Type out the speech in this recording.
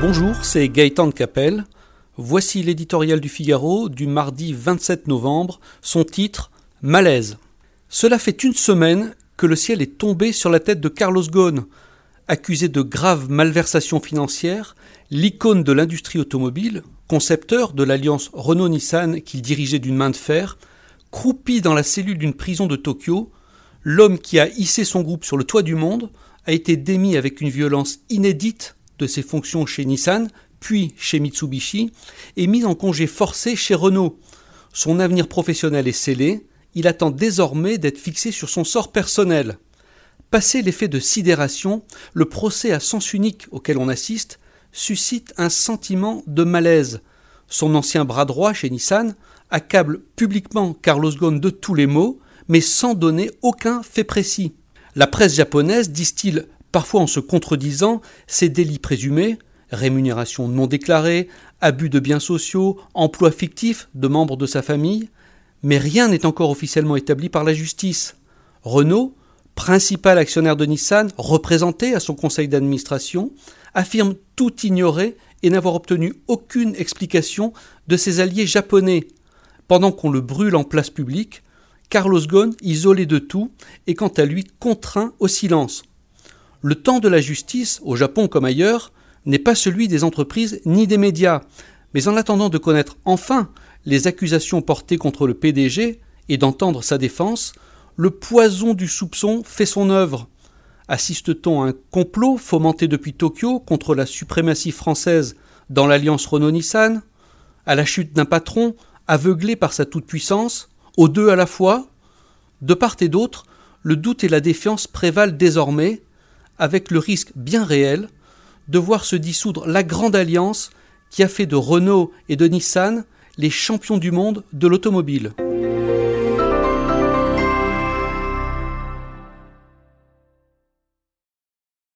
Bonjour, c'est Gaëtan de Capelle. Voici l'éditorial du Figaro du mardi 27 novembre, son titre Malaise. Cela fait une semaine que le ciel est tombé sur la tête de Carlos Ghosn. Accusé de graves malversations financières, l'icône de l'industrie automobile, concepteur de l'alliance Renault-Nissan qu'il dirigeait d'une main de fer, croupi dans la cellule d'une prison de Tokyo, l'homme qui a hissé son groupe sur le toit du monde a été démis avec une violence inédite de ses fonctions chez Nissan, puis chez Mitsubishi, et mis en congé forcé chez Renault. Son avenir professionnel est scellé, il attend désormais d'être fixé sur son sort personnel. Passé l'effet de sidération, le procès à sens unique auquel on assiste suscite un sentiment de malaise. Son ancien bras droit chez Nissan accable publiquement Carlos Ghosn de tous les maux, mais sans donner aucun fait précis. La presse japonaise distille, parfois en se contredisant, ses délits présumés, rémunération non déclarée, abus de biens sociaux, emploi fictif de membres de sa famille, mais rien n'est encore officiellement établi par la justice. Renault, principal actionnaire de Nissan, représenté à son conseil d'administration, affirme tout ignorer et n'avoir obtenu aucune explication de ses alliés japonais. Pendant qu'on le brûle en place publique, Carlos Ghosn, isolé de tout, est quant à lui contraint au silence. Le temps de la justice, au Japon comme ailleurs, n'est pas celui des entreprises ni des médias, mais en attendant de connaître enfin les accusations portées contre le PDG et d'entendre sa défense, le poison du soupçon fait son œuvre. Assiste-t-on à un complot fomenté depuis Tokyo contre la suprématie française dans l'alliance Renault-Nissan À la chute d'un patron aveuglé par sa toute-puissance Aux deux à la fois? De part et d'autre, le doute et la défiance prévalent désormais, avec le risque bien réel de voir se dissoudre la grande alliance qui a fait de Renault et de Nissan les champions du monde de l'automobile.